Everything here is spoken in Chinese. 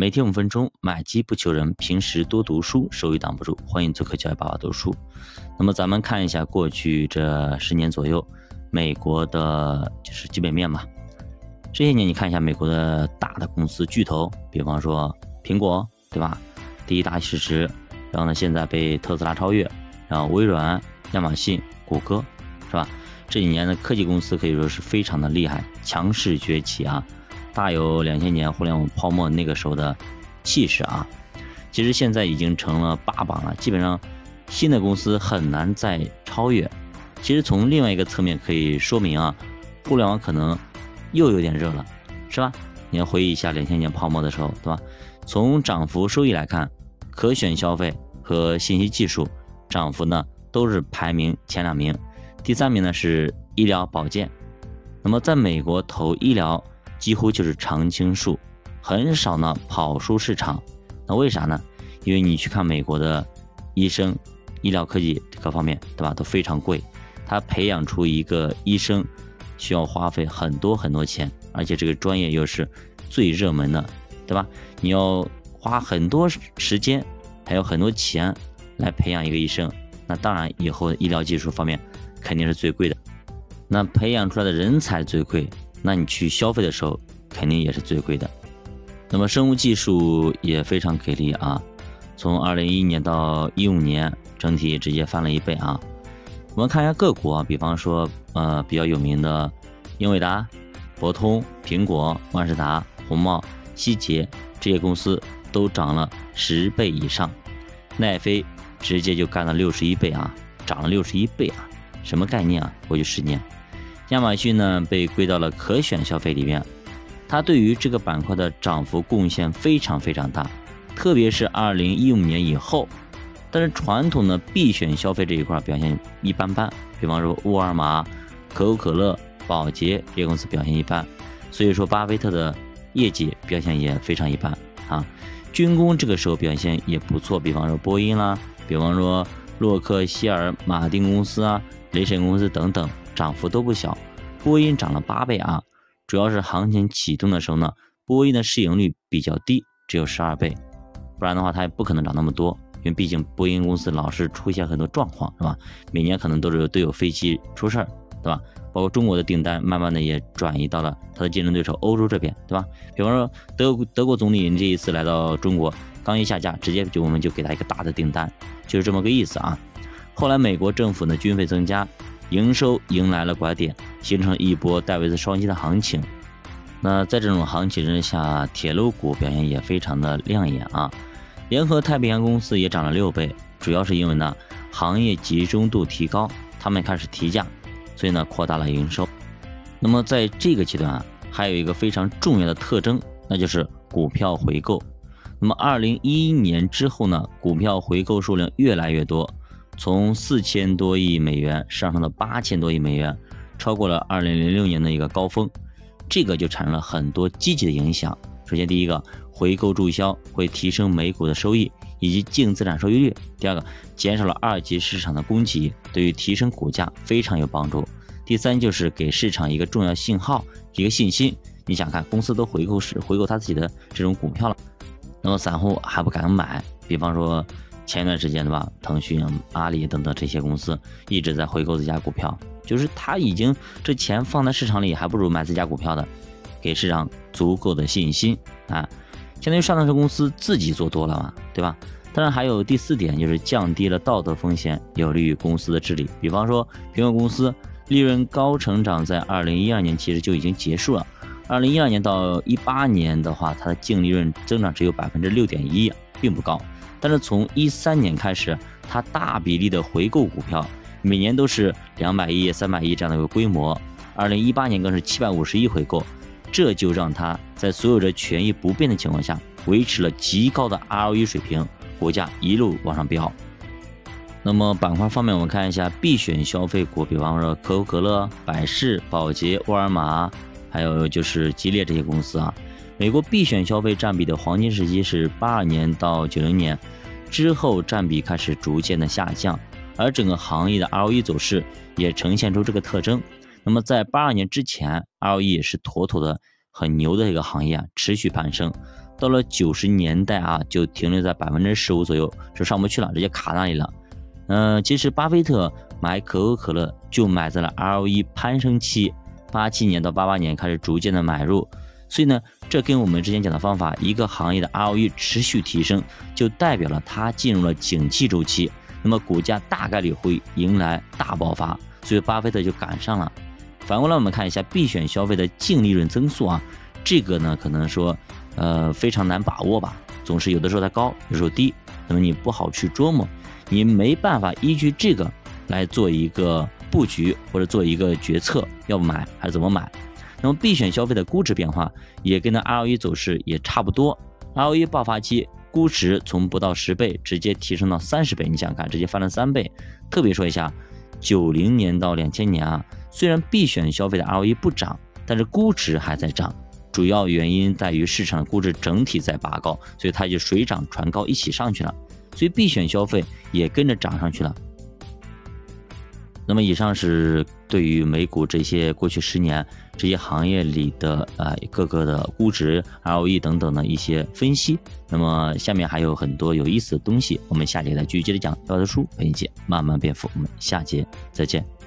每天五分钟，买基不求人，平时多读书，收益挡不住。欢迎做客教育爸爸读书。那么咱们看一下过去这十年左右，美国的就是基本面吧。这些年你看一下美国的大的公司巨头，比方说苹果，对吧？第一大市值，然后呢现在被特斯拉超越，然后微软、亚马逊、谷歌，是吧？这几年的科技公司可以说是非常的厉害，强势崛起啊，大有两千年互联网泡沫那个时候的气势啊。其实现在已经成了霸榜了，基本上新的公司很难再超越。其实从另外一个侧面可以说明啊，互联网可能又有点热了，是吧？你要回忆一下两千年泡沫的时候，对吧？从涨幅收益来看，可选消费和信息技术涨幅呢都是排名前两名。第三名呢是医疗保健，那么在美国投医疗几乎就是常青树，很少呢跑输市场。那为啥呢？因为你去看美国的医生、医疗科技各方面，对吧，都非常贵。他培养出一个医生需要花费很多很多钱，而且这个专业又是最热门的，对吧？你要花很多时间，还有很多钱来培养一个医生，那当然以后医疗技术方面。肯定是最贵的，那培养出来的人才最贵，那你去消费的时候肯定也是最贵的。那么生物技术也非常给力啊，从二零一一年到一五年，整体直接翻了一倍啊。我们看一下个股啊，比方说呃比较有名的英伟达、博通、苹果、万事达、红帽、希捷这些公司都涨了十倍以上，奈飞直接就干了六十一倍啊，涨了六十一倍啊。什么概念啊？过去十年，亚马逊呢被归到了可选消费里面，它对于这个板块的涨幅贡献非常非常大，特别是二零一五年以后。但是传统的必选消费这一块表现一般般，比方说沃尔玛、可口可乐、宝洁这些公司表现一般，所以说巴菲特的业绩表现也非常一般啊。军工这个时候表现也不错，比方说波音啦，比方说洛克希尔马丁公司啊。雷神公司等等涨幅都不小，波音涨了八倍啊！主要是行情启动的时候呢，波音的市盈率比较低，只有十二倍，不然的话它也不可能涨那么多。因为毕竟波音公司老是出现很多状况，是吧？每年可能都是都有飞机出事儿，对吧？包括中国的订单，慢慢的也转移到了它的竞争对手欧洲这边，对吧？比方说德国德国总理这一次来到中国，刚一下架，直接就我们就给他一个大的订单，就是这么个意思啊。后来，美国政府呢军费增加，营收迎来了拐点，形成一波戴维斯双击的行情。那在这种行情之下，铁路股表现也非常的亮眼啊。联合太平洋公司也涨了六倍，主要是因为呢行业集中度提高，他们开始提价，所以呢扩大了营收。那么在这个阶段啊，还有一个非常重要的特征，那就是股票回购。那么二零一一年之后呢，股票回购数量越来越多。从四千多亿美元上升到八千多亿美元，超过了二零零六年的一个高峰，这个就产生了很多积极的影响。首先，第一个，回购注销会提升美股的收益以及净资产收益率；第二个，减少了二级市场的供给，对于提升股价非常有帮助；第三，就是给市场一个重要信号，一个信心。你想看，公司都回购是回购他自己的这种股票了，那么散户还不敢买，比方说。前一段时间对吧，腾讯、阿里等等这些公司一直在回购自家股票，就是他已经这钱放在市场里，还不如买自家股票的，给市场足够的信心啊，相当于上市公司自己做多了嘛，对吧？当然还有第四点，就是降低了道德风险，有利于公司的治理。比方说苹果公司利润高成长，在二零一二年其实就已经结束了，二零一二年到一八年的话，它的净利润增长只有百分之六点一，并不高。但是从一三年开始，它大比例的回购股票，每年都是两百亿、三百亿这样的一个规模。二零一八年更是七百五十亿回购，这就让它在所有的权益不变的情况下，维持了极高的 ROE 水平，股价一路往上飙。那么板块方面，我们看一下必选消费股，比方说可口可乐、百事、宝洁、沃尔玛，还有就是吉列这些公司啊。美国必选消费占比的黄金时期是八二年到九零年，之后占比开始逐渐的下降，而整个行业的 ROE 走势也呈现出这个特征。那么在八二年之前，ROE 是妥妥的很牛的一个行业啊，持续攀升。到了九十年代啊，就停留在百分之十五左右，就上不去了，直接卡那里了。嗯，其实巴菲特买可口可乐就买在了 ROE 攀升期，八七年到八八年开始逐渐的买入，所以呢，这跟我们之前讲的方法，一个行业的 ROE 持续提升，就代表了它进入了景气周期，那么股价大概率会迎来大爆发，所以巴菲特就赶上了。反过来我们看一下必选消费的净利润增速啊，这个呢可能说呃非常难把握吧，总是有的时候它高，有时候低，那么你不好去琢磨。你没办法依据这个来做一个布局或者做一个决策，要买还是怎么买？那么必选消费的估值变化也跟那 ROE 走势也差不多。ROE 爆发期估值从不到十倍直接提升到三十倍，你想看，直接翻了三倍。特别说一下，九零年到两千年啊，虽然必选消费的 ROE 不涨，但是估值还在涨，主要原因在于市场的估值整体在拔高，所以它就水涨船高一起上去了。所以必选消费也跟着涨上去了。那么以上是对于美股这些过去十年这些行业里的呃各个的估值、ROE 等等的一些分析。那么下面还有很多有意思的东西，我们下节再继续接着讲。要的书陪你姐慢慢变富，我们下节再见。